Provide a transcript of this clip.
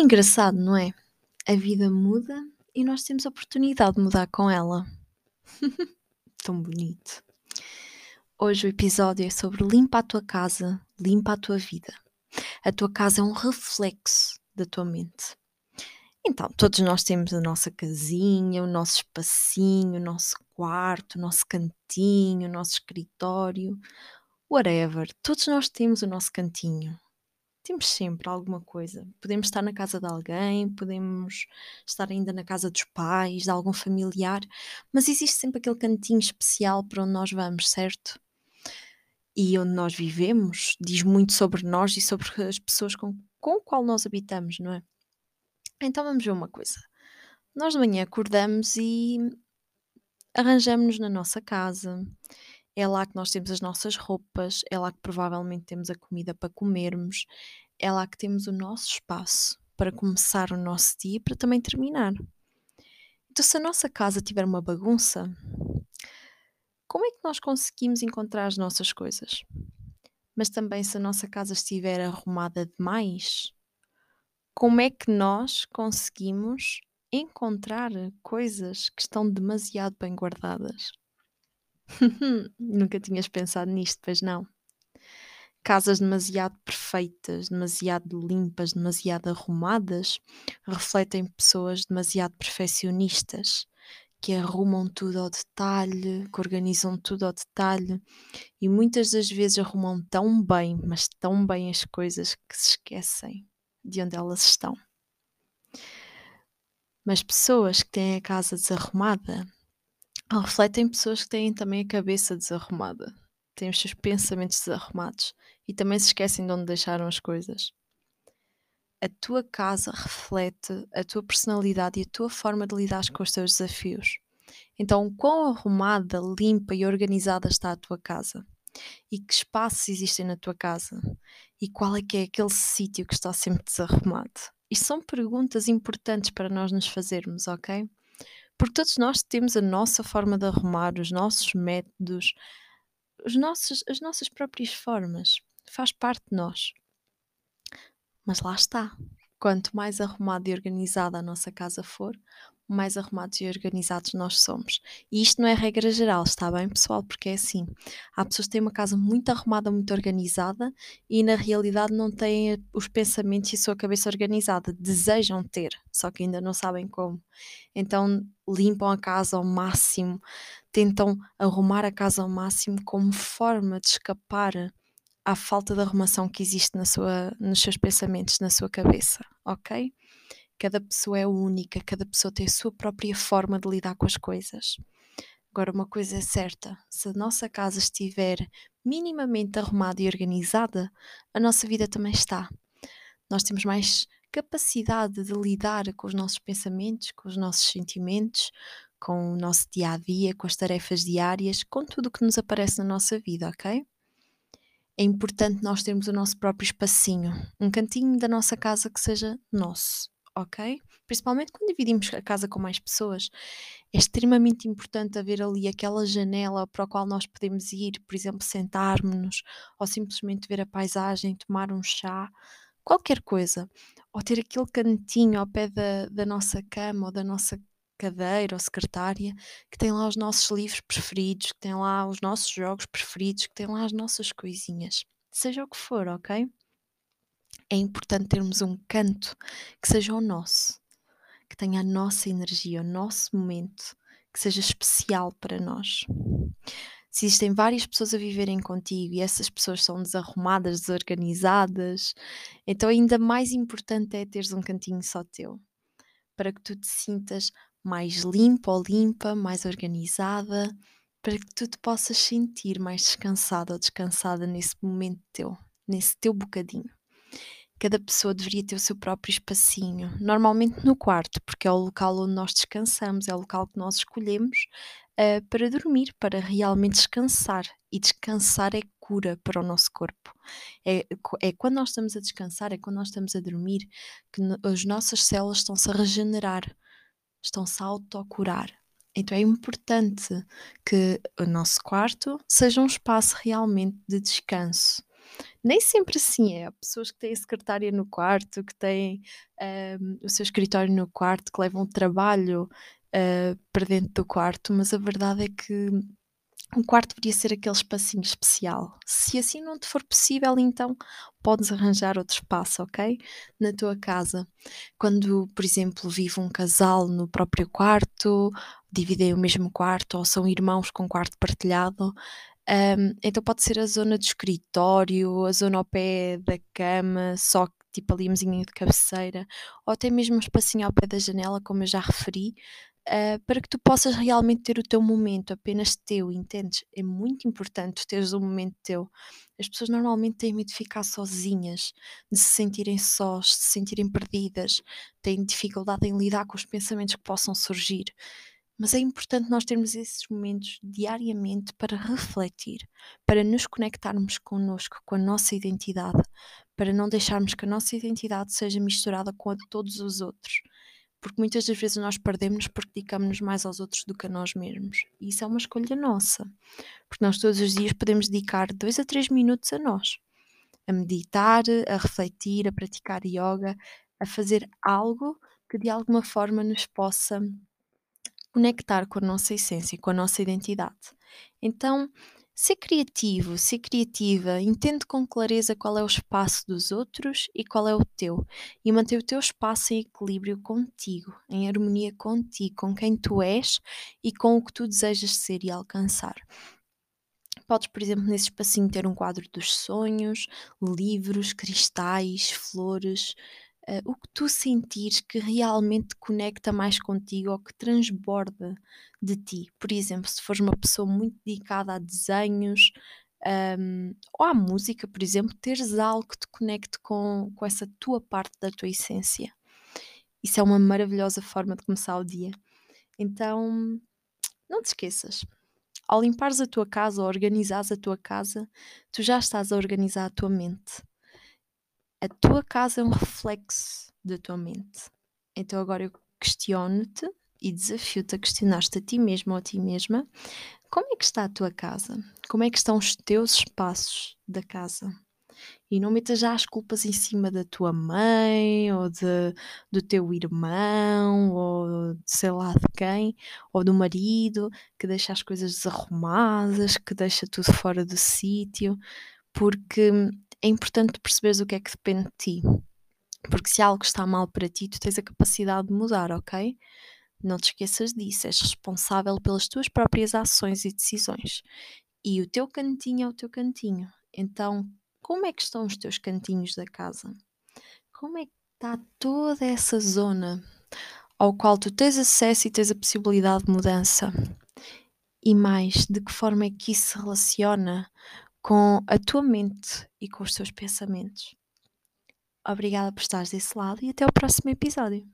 engraçado, não é? A vida muda e nós temos a oportunidade de mudar com ela. Tão bonito. Hoje o episódio é sobre limpa a tua casa, limpa a tua vida. A tua casa é um reflexo da tua mente. Então, todos nós temos a nossa casinha, o nosso espacinho, o nosso quarto, o nosso cantinho, o nosso escritório, whatever. Todos nós temos o nosso cantinho, temos sempre alguma coisa. Podemos estar na casa de alguém, podemos estar ainda na casa dos pais, de algum familiar, mas existe sempre aquele cantinho especial para onde nós vamos, certo? E onde nós vivemos diz muito sobre nós e sobre as pessoas com, com o qual nós habitamos, não é? Então vamos ver uma coisa. Nós de manhã acordamos e arranjamos-nos na nossa casa. É lá que nós temos as nossas roupas, é lá que provavelmente temos a comida para comermos, é lá que temos o nosso espaço para começar o nosso dia e para também terminar. Então, se a nossa casa tiver uma bagunça, como é que nós conseguimos encontrar as nossas coisas? Mas também, se a nossa casa estiver arrumada demais, como é que nós conseguimos encontrar coisas que estão demasiado bem guardadas? Nunca tinhas pensado nisto, pois não? Casas demasiado perfeitas, demasiado limpas, demasiado arrumadas refletem pessoas demasiado perfeccionistas que arrumam tudo ao detalhe, que organizam tudo ao detalhe e muitas das vezes arrumam tão bem, mas tão bem as coisas que se esquecem de onde elas estão. Mas pessoas que têm a casa desarrumada refletem pessoas que têm também a cabeça desarrumada, têm os seus pensamentos desarrumados e também se esquecem de onde deixaram as coisas. A tua casa reflete a tua personalidade e a tua forma de lidar com os teus desafios. Então, quão arrumada, limpa e organizada está a tua casa? E que espaços existem na tua casa? E qual é que é aquele sítio que está sempre desarrumado? Isto são perguntas importantes para nós nos fazermos, ok? Porque todos nós temos a nossa forma de arrumar, os nossos métodos, os nossos, as nossas próprias formas. Faz parte de nós. Mas lá está. Quanto mais arrumada e organizada a nossa casa for, mais arrumados e organizados nós somos. E isto não é regra geral, está bem, pessoal? Porque é assim: há pessoas que têm uma casa muito arrumada, muito organizada e na realidade não têm os pensamentos e a sua cabeça organizada. Desejam ter, só que ainda não sabem como. Então limpam a casa ao máximo, tentam arrumar a casa ao máximo como forma de escapar à falta de arrumação que existe na sua, nos seus pensamentos, na sua cabeça, ok? Cada pessoa é única, cada pessoa tem a sua própria forma de lidar com as coisas. Agora, uma coisa é certa: se a nossa casa estiver minimamente arrumada e organizada, a nossa vida também está. Nós temos mais capacidade de lidar com os nossos pensamentos, com os nossos sentimentos, com o nosso dia a dia, com as tarefas diárias, com tudo o que nos aparece na nossa vida, ok? É importante nós termos o nosso próprio espacinho, um cantinho da nossa casa que seja nosso ok? Principalmente quando dividimos a casa com mais pessoas, é extremamente importante haver ali aquela janela para a qual nós podemos ir, por exemplo, sentarmos-nos ou simplesmente ver a paisagem, tomar um chá, qualquer coisa. Ou ter aquele cantinho ao pé da, da nossa cama ou da nossa cadeira ou secretária que tem lá os nossos livros preferidos, que tem lá os nossos jogos preferidos, que tem lá as nossas coisinhas. Seja o que for, ok? É importante termos um canto que seja o nosso, que tenha a nossa energia, o nosso momento, que seja especial para nós. Se existem várias pessoas a viverem contigo e essas pessoas são desarrumadas, desorganizadas, então ainda mais importante é teres um cantinho só teu, para que tu te sintas mais limpo ou limpa, mais organizada, para que tu te possas sentir mais descansada ou descansada nesse momento teu, nesse teu bocadinho cada pessoa deveria ter o seu próprio espacinho, normalmente no quarto, porque é o local onde nós descansamos, é o local que nós escolhemos uh, para dormir, para realmente descansar. E descansar é cura para o nosso corpo. É, é quando nós estamos a descansar, é quando nós estamos a dormir, que no, as nossas células estão-se a regenerar, estão-se a autocurar. Então é importante que o nosso quarto seja um espaço realmente de descanso Nem sempre assim é. Há pessoas que têm secretária no quarto, que têm hum, o seu escritório no quarto, que levam o trabalho uh, para dentro do quarto, mas a verdade é que um quarto deveria ser aquele espacinho especial. Se assim não te for possível, então podes arranjar outro espaço, ok? Na tua casa. Quando, por exemplo, vive um casal no próprio quarto, dividem o mesmo quarto ou são irmãos com quarto partilhado, um, então pode ser a zona do escritório, a zona ao pé da cama, só tipo ali a mesinha de cabeceira, ou até mesmo um espacinho ao pé da janela, como eu já referi, uh, para que tu possas realmente ter o teu momento apenas teu, entendes? É muito importante teres um momento teu. As pessoas normalmente têm medo de ficar sozinhas, de se sentirem sós, de se sentirem perdidas, têm dificuldade em lidar com os pensamentos que possam surgir. Mas é importante nós termos esses momentos diariamente para refletir, para nos conectarmos connosco, com a nossa identidade, para não deixarmos que a nossa identidade seja misturada com a de todos os outros. Porque muitas das vezes nós perdemos porque dedicamos-nos mais aos outros do que a nós mesmos. E isso é uma escolha nossa. Porque nós todos os dias podemos dedicar dois a três minutos a nós. A meditar, a refletir, a praticar yoga, a fazer algo que de alguma forma nos possa conectar com a nossa essência, com a nossa identidade. Então, ser criativo, ser criativa, entende com clareza qual é o espaço dos outros e qual é o teu, e manter o teu espaço em equilíbrio contigo, em harmonia contigo, com quem tu és e com o que tu desejas ser e alcançar. Podes, por exemplo, nesse espacinho ter um quadro dos sonhos, livros, cristais, flores, uh, o que tu sentires que realmente conecta mais contigo ou que transborda de ti. Por exemplo, se fores uma pessoa muito dedicada a desenhos um, ou à música, por exemplo, teres algo que te conecte com, com essa tua parte da tua essência. Isso é uma maravilhosa forma de começar o dia. Então, não te esqueças. Ao limpares a tua casa ou organizares a tua casa, tu já estás a organizar a tua mente a tua casa é um reflexo da tua mente. Então agora eu questiono-te e desafio-te a questionar-te a ti mesmo ou a ti mesma como é que está a tua casa? Como é que estão os teus espaços da casa? E não metas já as culpas em cima da tua mãe, ou de, do teu irmão, ou de sei lá de quem, ou do marido, que deixa as coisas desarrumadas, que deixa tudo fora do sítio, porque é importante perceberes o que é que depende de ti. Porque se algo está mal para ti, tu tens a capacidade de mudar, ok? Não te esqueças disso, és responsável pelas tuas próprias ações e decisões. E o teu cantinho é o teu cantinho. Então, como é que estão os teus cantinhos da casa? Como é que está toda essa zona ao qual tu tens acesso e tens a possibilidade de mudança? E mais, de que forma é que isso se relaciona com a tua mente e com os teus pensamentos. Obrigada por estares desse lado e até o próximo episódio.